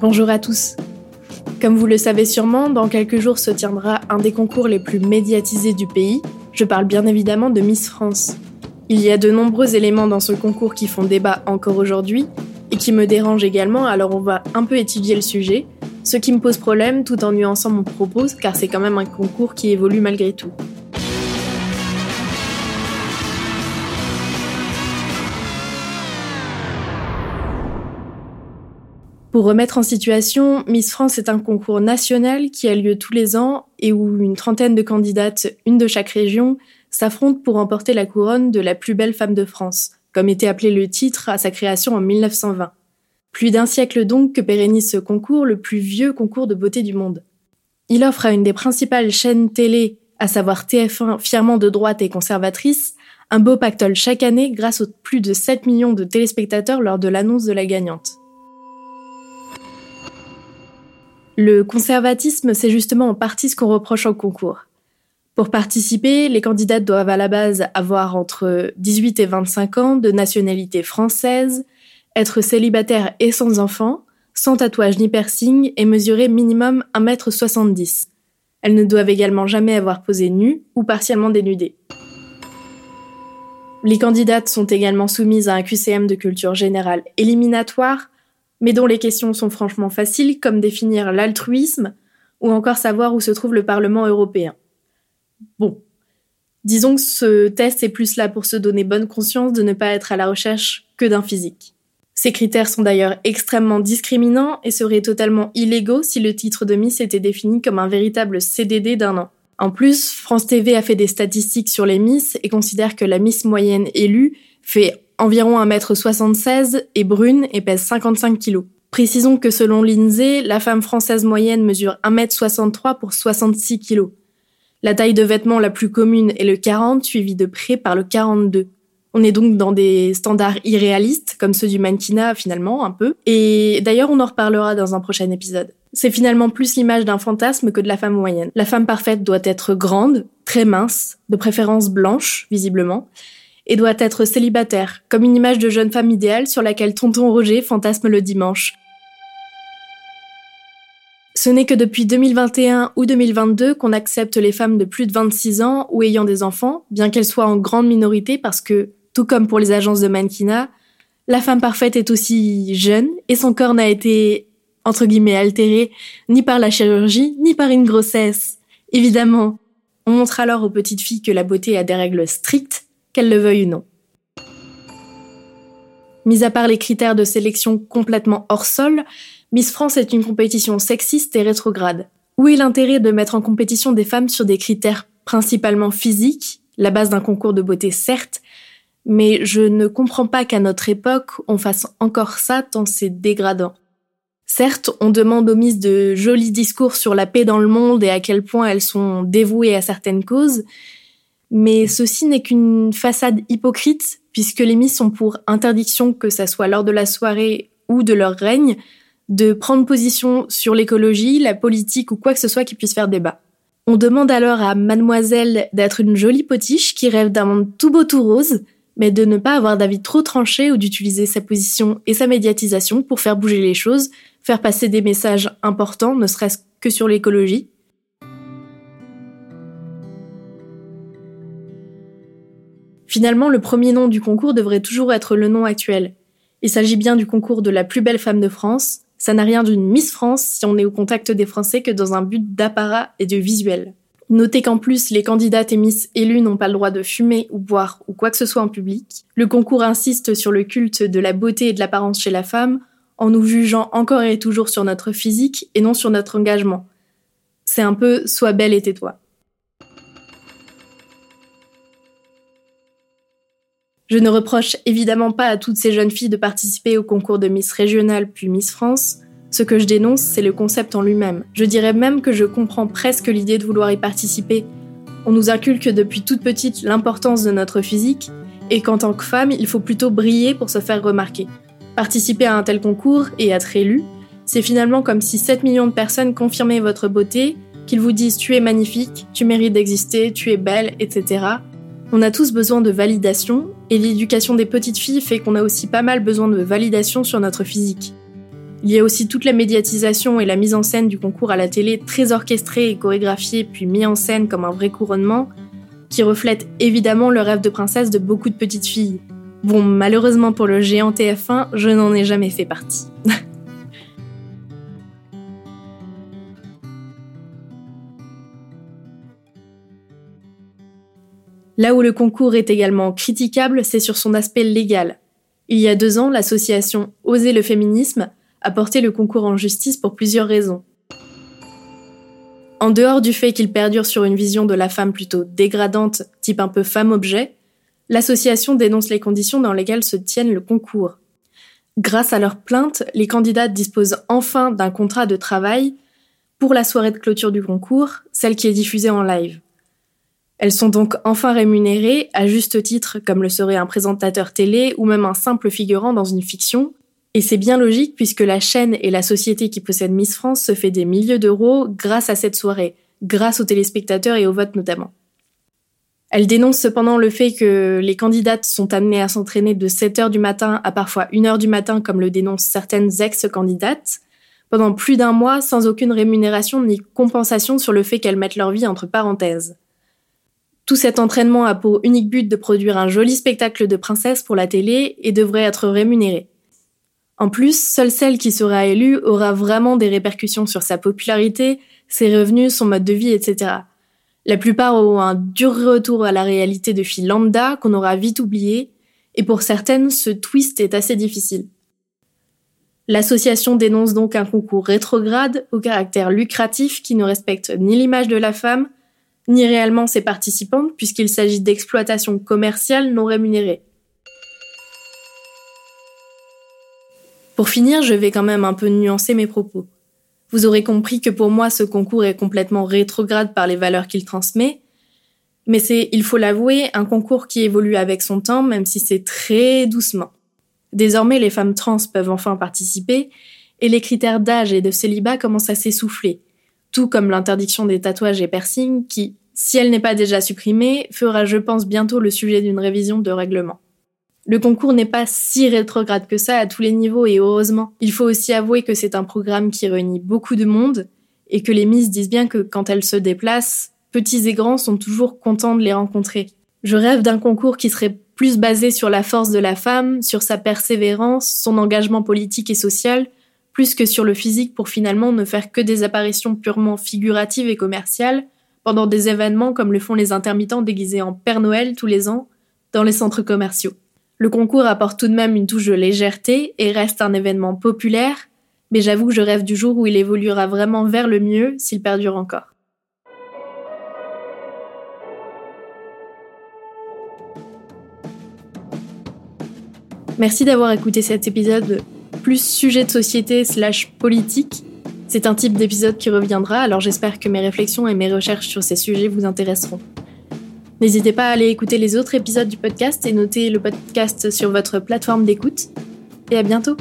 Bonjour à tous. Comme vous le savez sûrement, dans quelques jours se tiendra un des concours les plus médiatisés du pays. Je parle bien évidemment de Miss France. Il y a de nombreux éléments dans ce concours qui font débat encore aujourd'hui et qui me dérangent également, alors on va un peu étudier le sujet, ce qui me pose problème tout en nuançant mon propos car c'est quand même un concours qui évolue malgré tout. Pour remettre en situation, Miss France est un concours national qui a lieu tous les ans et où une trentaine de candidates, une de chaque région, s'affrontent pour remporter la couronne de la plus belle femme de France, comme était appelé le titre à sa création en 1920. Plus d'un siècle donc que pérennise ce concours, le plus vieux concours de beauté du monde. Il offre à une des principales chaînes télé, à savoir TF1 fièrement de droite et conservatrice, un beau pactole chaque année grâce aux plus de 7 millions de téléspectateurs lors de l'annonce de la gagnante. Le conservatisme, c'est justement en partie ce qu'on reproche au concours. Pour participer, les candidates doivent à la base avoir entre 18 et 25 ans, de nationalité française, être célibataire et sans enfant, sans tatouage ni piercing et mesurer minimum 1m70. Elles ne doivent également jamais avoir posé nues ou partiellement dénudées. Les candidates sont également soumises à un QCM de culture générale éliminatoire mais dont les questions sont franchement faciles, comme définir l'altruisme ou encore savoir où se trouve le Parlement européen. Bon, disons que ce test est plus là pour se donner bonne conscience de ne pas être à la recherche que d'un physique. Ces critères sont d'ailleurs extrêmement discriminants et seraient totalement illégaux si le titre de Miss était défini comme un véritable CDD d'un an. En plus, France TV a fait des statistiques sur les Miss et considère que la Miss moyenne élue fait environ 1m76, est brune et pèse 55 kg. Précisons que selon l'INSEE, la femme française moyenne mesure 1m63 pour 66 kg. La taille de vêtement la plus commune est le 40, suivi de près par le 42. On est donc dans des standards irréalistes, comme ceux du mannequinat finalement, un peu. Et d'ailleurs, on en reparlera dans un prochain épisode. C'est finalement plus l'image d'un fantasme que de la femme moyenne. La femme parfaite doit être grande, très mince, de préférence blanche, visiblement, et doit être célibataire, comme une image de jeune femme idéale sur laquelle tonton Roger fantasme le dimanche. Ce n'est que depuis 2021 ou 2022 qu'on accepte les femmes de plus de 26 ans ou ayant des enfants, bien qu'elles soient en grande minorité parce que, tout comme pour les agences de mannequinat, la femme parfaite est aussi jeune et son corps n'a été, entre guillemets, altéré ni par la chirurgie ni par une grossesse. Évidemment, on montre alors aux petites filles que la beauté a des règles strictes qu'elle le veuille ou non. Mis à part les critères de sélection complètement hors sol, Miss France est une compétition sexiste et rétrograde. Où est l'intérêt de mettre en compétition des femmes sur des critères principalement physiques, la base d'un concours de beauté certes, mais je ne comprends pas qu'à notre époque on fasse encore ça tant c'est dégradant. Certes, on demande aux Miss de jolis discours sur la paix dans le monde et à quel point elles sont dévouées à certaines causes, mais ceci n'est qu'une façade hypocrite, puisque les Miss sont pour interdiction, que ça soit lors de la soirée ou de leur règne, de prendre position sur l'écologie, la politique ou quoi que ce soit qui puisse faire débat. On demande alors à mademoiselle d'être une jolie potiche qui rêve d'un monde tout beau tout rose, mais de ne pas avoir d'avis trop tranché ou d'utiliser sa position et sa médiatisation pour faire bouger les choses, faire passer des messages importants, ne serait-ce que sur l'écologie, Finalement, le premier nom du concours devrait toujours être le nom actuel. Il s'agit bien du concours de la plus belle femme de France. Ça n'a rien d'une Miss France si on est au contact des Français que dans un but d'apparat et de visuel. Notez qu'en plus, les candidates et Miss élues n'ont pas le droit de fumer ou boire ou quoi que ce soit en public. Le concours insiste sur le culte de la beauté et de l'apparence chez la femme, en nous jugeant encore et toujours sur notre physique et non sur notre engagement. C'est un peu sois belle et tais-toi. Je ne reproche évidemment pas à toutes ces jeunes filles de participer au concours de Miss Régionale puis Miss France. Ce que je dénonce, c'est le concept en lui-même. Je dirais même que je comprends presque l'idée de vouloir y participer. On nous inculque depuis toute petite l'importance de notre physique et qu'en tant que femme, il faut plutôt briller pour se faire remarquer. Participer à un tel concours et être élu, c'est finalement comme si 7 millions de personnes confirmaient votre beauté, qu'ils vous disent tu es magnifique, tu mérites d'exister, tu es belle, etc. On a tous besoin de validation, et l'éducation des petites filles fait qu'on a aussi pas mal besoin de validation sur notre physique. Il y a aussi toute la médiatisation et la mise en scène du concours à la télé, très orchestrée et chorégraphiée, puis mis en scène comme un vrai couronnement, qui reflète évidemment le rêve de princesse de beaucoup de petites filles. Bon, malheureusement pour le géant TF1, je n'en ai jamais fait partie. Là où le concours est également critiquable, c'est sur son aspect légal. Il y a deux ans, l'association Oser le féminisme a porté le concours en justice pour plusieurs raisons. En dehors du fait qu'il perdure sur une vision de la femme plutôt dégradante, type un peu femme-objet, l'association dénonce les conditions dans lesquelles se tiennent le concours. Grâce à leur plainte, les candidates disposent enfin d'un contrat de travail pour la soirée de clôture du concours, celle qui est diffusée en live. Elles sont donc enfin rémunérées, à juste titre, comme le serait un présentateur télé ou même un simple figurant dans une fiction. Et c'est bien logique puisque la chaîne et la société qui possède Miss France se fait des milliers d'euros grâce à cette soirée, grâce aux téléspectateurs et aux votes notamment. Elle dénonce cependant le fait que les candidates sont amenées à s'entraîner de 7h du matin à parfois 1h du matin comme le dénoncent certaines ex-candidates, pendant plus d'un mois sans aucune rémunération ni compensation sur le fait qu'elles mettent leur vie entre parenthèses. Tout cet entraînement a pour unique but de produire un joli spectacle de princesse pour la télé et devrait être rémunéré. En plus, seule celle qui sera élue aura vraiment des répercussions sur sa popularité, ses revenus, son mode de vie, etc. La plupart auront un dur retour à la réalité de filles lambda qu'on aura vite oublié, et pour certaines, ce twist est assez difficile. L'association dénonce donc un concours rétrograde au caractère lucratif qui ne respecte ni l'image de la femme, ni réellement ses participantes, puisqu'il s'agit d'exploitation commerciale non rémunérée. Pour finir, je vais quand même un peu nuancer mes propos. Vous aurez compris que pour moi, ce concours est complètement rétrograde par les valeurs qu'il transmet, mais c'est, il faut l'avouer, un concours qui évolue avec son temps, même si c'est très doucement. Désormais, les femmes trans peuvent enfin participer, et les critères d'âge et de célibat commencent à s'essouffler, tout comme l'interdiction des tatouages et piercings qui, si elle n'est pas déjà supprimée, fera je pense bientôt le sujet d'une révision de règlement. Le concours n'est pas si rétrograde que ça à tous les niveaux et heureusement. Il faut aussi avouer que c'est un programme qui réunit beaucoup de monde et que les Miss disent bien que quand elles se déplacent, petits et grands sont toujours contents de les rencontrer. Je rêve d'un concours qui serait plus basé sur la force de la femme, sur sa persévérance, son engagement politique et social, plus que sur le physique pour finalement ne faire que des apparitions purement figuratives et commerciales pendant des événements comme le font les intermittents déguisés en Père Noël tous les ans dans les centres commerciaux. Le concours apporte tout de même une touche de légèreté et reste un événement populaire, mais j'avoue que je rêve du jour où il évoluera vraiment vers le mieux s'il perdure encore. Merci d'avoir écouté cet épisode plus sujet de société slash politique. C'est un type d'épisode qui reviendra, alors j'espère que mes réflexions et mes recherches sur ces sujets vous intéresseront. N'hésitez pas à aller écouter les autres épisodes du podcast et noter le podcast sur votre plateforme d'écoute. Et à bientôt